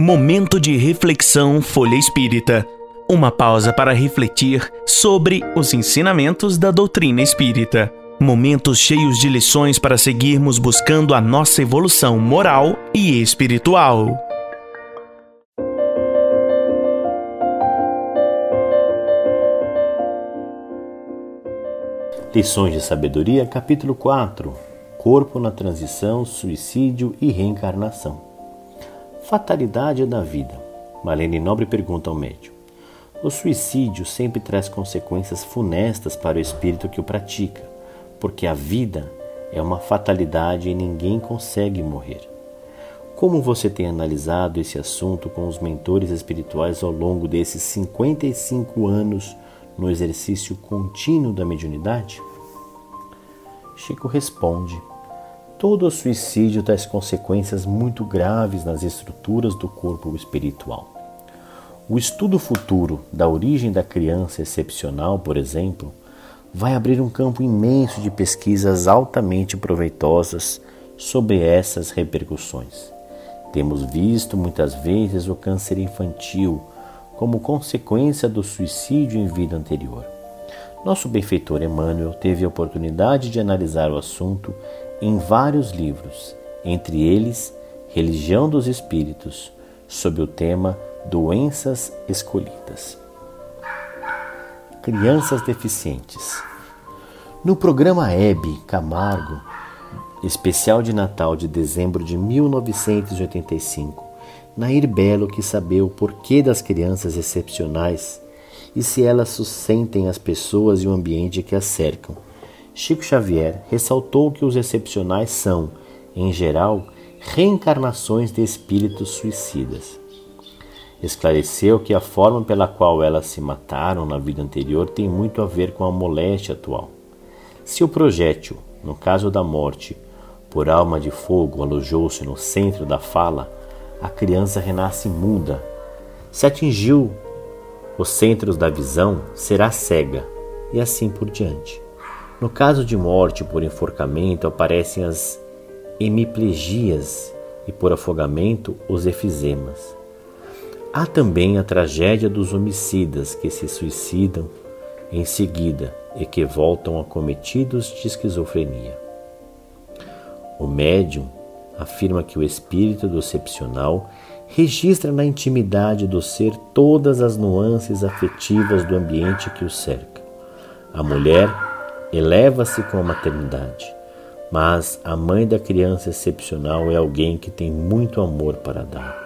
Momento de reflexão Folha Espírita. Uma pausa para refletir sobre os ensinamentos da doutrina espírita. Momentos cheios de lições para seguirmos buscando a nossa evolução moral e espiritual. Lições de Sabedoria, capítulo 4 Corpo na transição, suicídio e reencarnação. Fatalidade da vida. Malene Nobre pergunta ao médium. O suicídio sempre traz consequências funestas para o espírito que o pratica, porque a vida é uma fatalidade e ninguém consegue morrer. Como você tem analisado esse assunto com os mentores espirituais ao longo desses 55 anos no exercício contínuo da mediunidade? Chico responde Todo suicídio traz consequências muito graves nas estruturas do corpo espiritual. O estudo futuro da origem da criança excepcional, por exemplo, vai abrir um campo imenso de pesquisas altamente proveitosas sobre essas repercussões. Temos visto muitas vezes o câncer infantil como consequência do suicídio em vida anterior. Nosso benfeitor Emmanuel teve a oportunidade de analisar o assunto em vários livros, entre eles Religião dos Espíritos, sob o tema Doenças Escolhidas. Crianças deficientes. No programa Hebe Camargo, especial de Natal de dezembro de 1985, Nair Belo quis saber o porquê das crianças excepcionais e se elas sustentem as pessoas e o ambiente que as cercam Chico Xavier ressaltou que os excepcionais são, em geral, reencarnações de espíritos suicidas. Esclareceu que a forma pela qual elas se mataram na vida anterior tem muito a ver com a moléstia atual. Se o projétil, no caso da morte, por alma de fogo alojou-se no centro da fala, a criança renasce muda. Se atingiu os centros da visão, será cega, e assim por diante. No caso de morte por enforcamento, aparecem as hemiplegias e por afogamento, os efizemas. Há também a tragédia dos homicidas que se suicidam em seguida e que voltam acometidos de esquizofrenia. O médium afirma que o espírito do excepcional registra na intimidade do ser todas as nuances afetivas do ambiente que o cerca. A mulher eleva-se com a maternidade, mas a mãe da criança excepcional é alguém que tem muito amor para dar,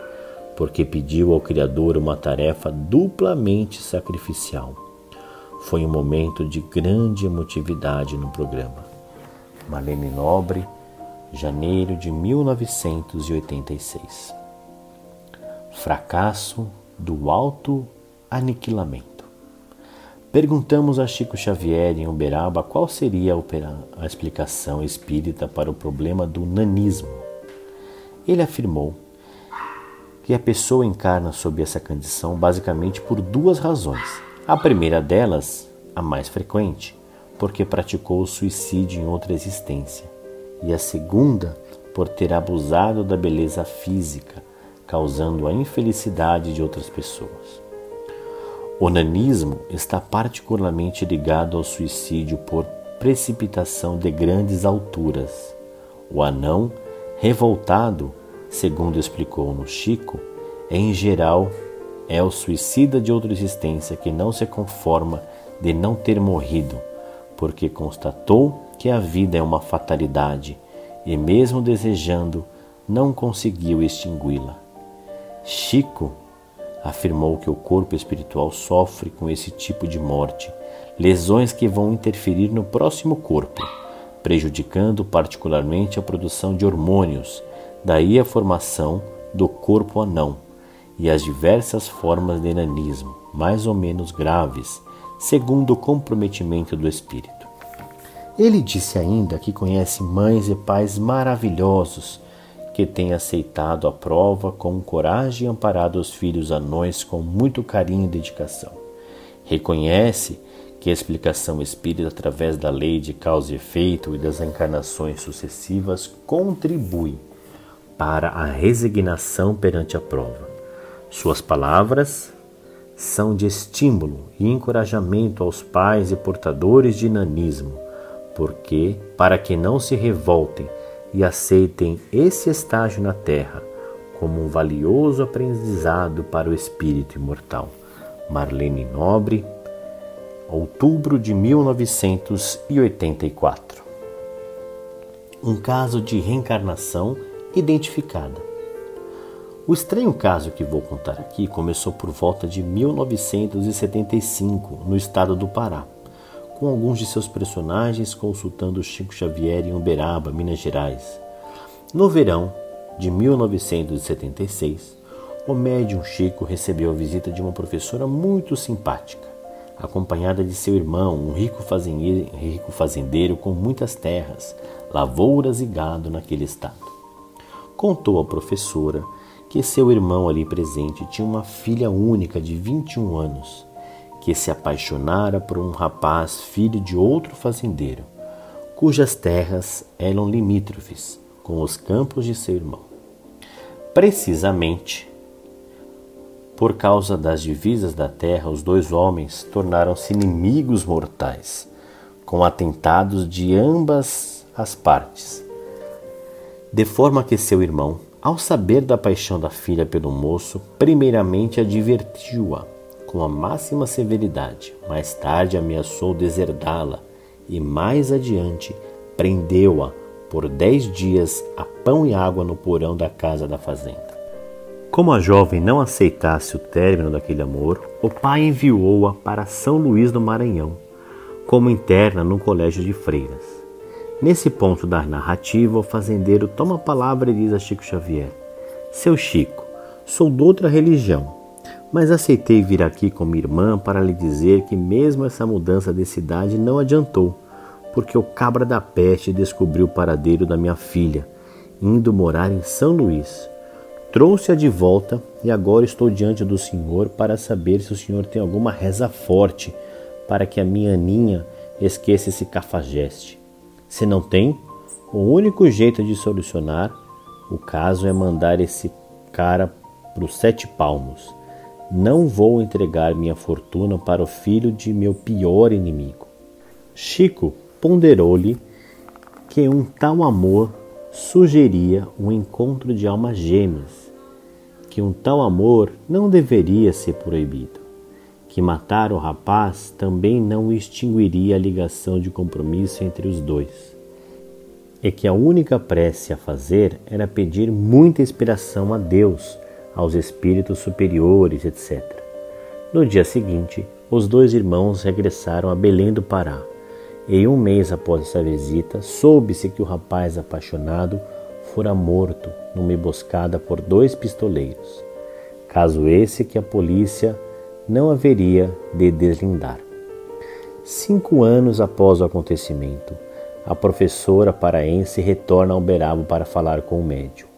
porque pediu ao Criador uma tarefa duplamente sacrificial. Foi um momento de grande emotividade no programa. Marlene Nobre, janeiro de 1986. Fracasso do alto aniquilamento. Perguntamos a Chico Xavier em Uberaba qual seria a explicação espírita para o problema do nanismo. Ele afirmou que a pessoa encarna sob essa condição basicamente por duas razões. A primeira delas, a mais frequente, porque praticou o suicídio em outra existência, e a segunda, por ter abusado da beleza física, causando a infelicidade de outras pessoas. O nanismo está particularmente ligado ao suicídio por precipitação de grandes alturas. O anão, revoltado, segundo explicou no Chico, em geral é o suicida de outra existência que não se conforma de não ter morrido, porque constatou que a vida é uma fatalidade e, mesmo desejando, não conseguiu extingui-la. Chico afirmou que o corpo espiritual sofre com esse tipo de morte, lesões que vão interferir no próximo corpo, prejudicando particularmente a produção de hormônios, daí a formação do corpo anão e as diversas formas de enanismo, mais ou menos graves, segundo o comprometimento do espírito. Ele disse ainda que conhece mães e pais maravilhosos que tem aceitado a prova com coragem e amparado os filhos anões com muito carinho e dedicação. Reconhece que a explicação espírita através da lei de causa e efeito e das encarnações sucessivas contribui para a resignação perante a prova, Suas palavras são de estímulo e encorajamento aos pais e portadores de nanismo, porque, para que não se revoltem e aceitem esse estágio na Terra como um valioso aprendizado para o espírito imortal. Marlene Nobre, outubro de 1984. Um caso de reencarnação identificada. O estranho caso que vou contar aqui começou por volta de 1975, no estado do Pará, com alguns de seus personagens consultando Chico Xavier em Uberaba, Minas Gerais. No verão de 1976, o médium Chico recebeu a visita de uma professora muito simpática, acompanhada de seu irmão, um rico fazendeiro, rico fazendeiro com muitas terras, lavouras e gado naquele estado. Contou à professora que seu irmão ali presente tinha uma filha única de 21 anos, que se apaixonara por um rapaz filho de outro fazendeiro, cujas terras eram limítrofes com os campos de seu irmão. Precisamente por causa das divisas da terra, os dois homens tornaram-se inimigos mortais, com atentados de ambas as partes, de forma que seu irmão, ao saber da paixão da filha pelo moço, primeiramente advertiu-a com a máxima severidade, mais tarde ameaçou deserdá-la e mais adiante prendeu-a por dez dias a pão e água no porão da casa da fazenda. Como a jovem não aceitasse o término daquele amor, o pai enviou-a para São Luís do Maranhão, como interna no colégio de freiras. Nesse ponto da narrativa, o fazendeiro toma a palavra e diz a Chico Xavier: Seu Chico, sou de outra religião, mas aceitei vir aqui com minha irmã para lhe dizer que, mesmo essa mudança de cidade, não adiantou, porque o cabra da peste descobriu o paradeiro da minha filha, indo morar em São Luís. Trouxe-a de volta e agora estou diante do senhor para saber se o senhor tem alguma reza forte para que a minha Aninha esqueça esse cafajeste. Se não tem, o único jeito de solucionar o caso é mandar esse cara para os sete palmos. Não vou entregar minha fortuna para o filho de meu pior inimigo. Chico ponderou-lhe que um tal amor sugeria um encontro de almas gêmeas, que um tal amor não deveria ser proibido que matar o rapaz também não extinguiria a ligação de compromisso entre os dois. E que a única prece a fazer era pedir muita inspiração a Deus, aos espíritos superiores, etc. No dia seguinte, os dois irmãos regressaram a Belém do Pará. E um mês após essa visita, soube-se que o rapaz apaixonado fora morto numa emboscada por dois pistoleiros. Caso esse que a polícia não haveria de deslindar. Cinco anos após o acontecimento, a professora paraense retorna ao Uberaba para falar com o médium.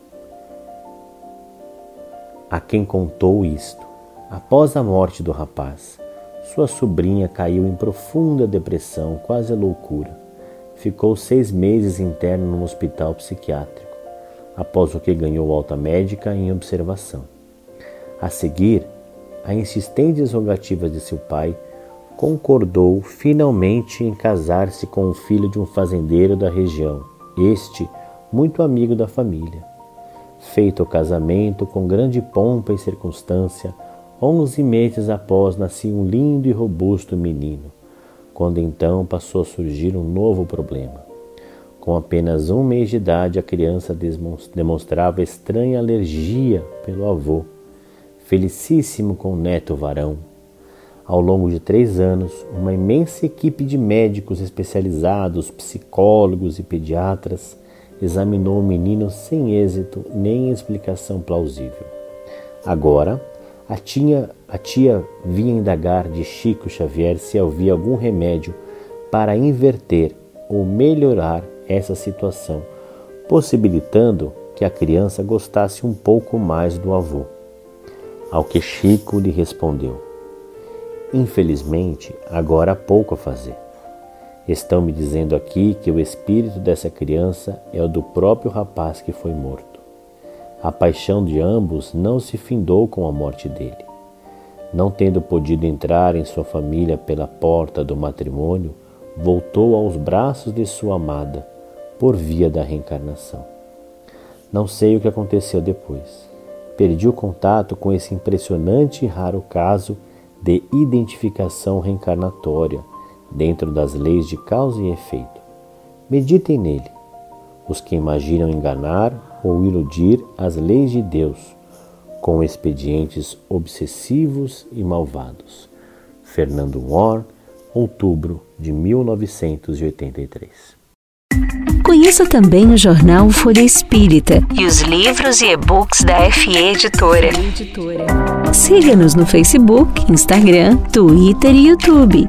A quem contou isto, após a morte do rapaz, sua sobrinha caiu em profunda depressão, quase a loucura. Ficou seis meses interno num hospital psiquiátrico, após o que ganhou alta médica em observação. A seguir, a insistentes rogativas de seu pai, concordou finalmente em casar-se com o filho de um fazendeiro da região, este muito amigo da família. Feito o casamento com grande pompa e circunstância, onze meses após nascia um lindo e robusto menino, quando então passou a surgir um novo problema. Com apenas um mês de idade, a criança demonstrava estranha alergia pelo avô felicíssimo com o neto varão. Ao longo de três anos, uma imensa equipe de médicos especializados, psicólogos e pediatras examinou o menino sem êxito nem explicação plausível. Agora, a tia, a tia vinha indagar de Chico Xavier se havia algum remédio para inverter ou melhorar essa situação, possibilitando que a criança gostasse um pouco mais do avô. Ao que Chico lhe respondeu: Infelizmente, agora há pouco a fazer. Estão me dizendo aqui que o espírito dessa criança é o do próprio rapaz que foi morto. A paixão de ambos não se findou com a morte dele. Não tendo podido entrar em sua família pela porta do matrimônio, voltou aos braços de sua amada por via da reencarnação. Não sei o que aconteceu depois. Perdi o contato com esse impressionante e raro caso de identificação reencarnatória dentro das leis de causa e efeito. Meditem nele. Os que imaginam enganar ou iludir as leis de Deus com expedientes obsessivos e malvados. Fernando Moore, outubro de 1983. Conheça também o jornal Folha Espírita e os livros e e-books da FE Editora. Siga-nos no Facebook, Instagram, Twitter e YouTube.